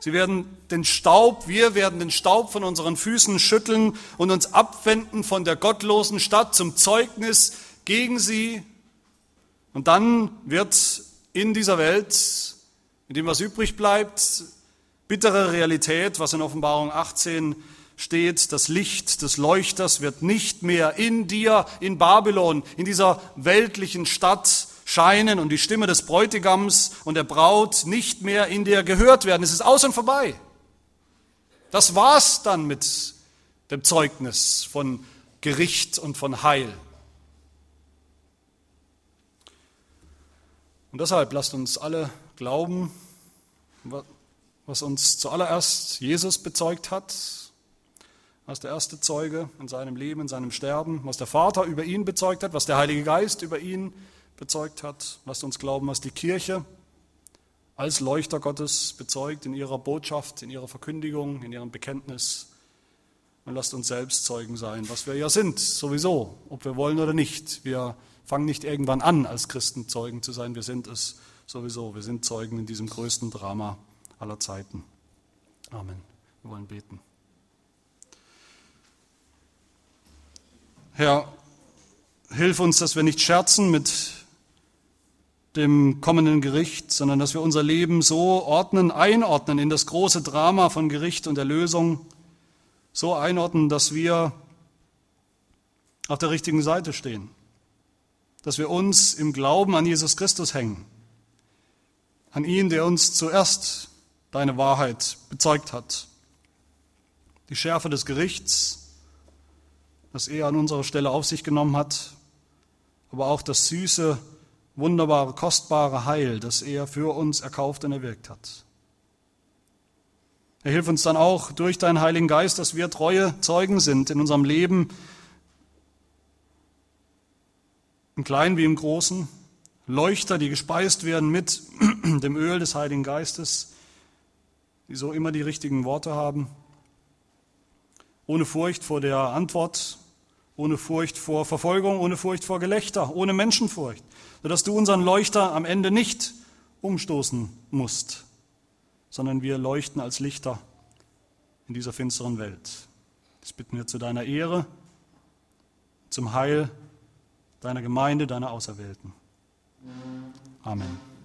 Speaker 1: Sie werden den Staub, wir werden den Staub von unseren Füßen schütteln und uns abwenden von der gottlosen Stadt zum Zeugnis gegen sie. Und dann wird in dieser Welt, in dem was übrig bleibt, bittere Realität, was in Offenbarung 18 steht, das Licht des Leuchters wird nicht mehr in dir, in Babylon, in dieser weltlichen Stadt scheinen und die Stimme des Bräutigams und der Braut nicht mehr in dir gehört werden. Es ist aus und vorbei. Das war's dann mit dem Zeugnis von Gericht und von Heil. Und deshalb lasst uns alle glauben, was uns zuallererst Jesus bezeugt hat, als der erste Zeuge in seinem Leben, in seinem Sterben, was der Vater über ihn bezeugt hat, was der Heilige Geist über ihn bezeugt hat. Lasst uns glauben, was die Kirche als Leuchter Gottes bezeugt in ihrer Botschaft, in ihrer Verkündigung, in ihrem Bekenntnis. Und lasst uns selbst Zeugen sein, was wir ja sind, sowieso, ob wir wollen oder nicht. Wir fangen nicht irgendwann an, als Christen Zeugen zu sein, wir sind es sowieso. Wir sind Zeugen in diesem größten Drama aller Zeiten. Amen. Wir wollen beten. Herr, hilf uns, dass wir nicht scherzen mit dem kommenden Gericht, sondern dass wir unser Leben so ordnen, einordnen in das große Drama von Gericht und Erlösung, so einordnen, dass wir auf der richtigen Seite stehen, dass wir uns im Glauben an Jesus Christus hängen, an ihn, der uns zuerst deine Wahrheit bezeugt hat. Die Schärfe des Gerichts, das er an unserer Stelle auf sich genommen hat, aber auch das süße, wunderbare, kostbare Heil, das er für uns erkauft und erwirkt hat. Er hilft uns dann auch durch deinen Heiligen Geist, dass wir treue Zeugen sind in unserem Leben, im Kleinen wie im Großen, Leuchter, die gespeist werden mit *clears throat* dem Öl des Heiligen Geistes, die so immer die richtigen Worte haben, ohne Furcht vor der Antwort, ohne Furcht vor Verfolgung, ohne Furcht vor Gelächter, ohne Menschenfurcht, sodass du unseren Leuchter am Ende nicht umstoßen musst, sondern wir leuchten als Lichter in dieser finsteren Welt. Das bitten wir zu deiner Ehre, zum Heil deiner Gemeinde, deiner Auserwählten. Amen.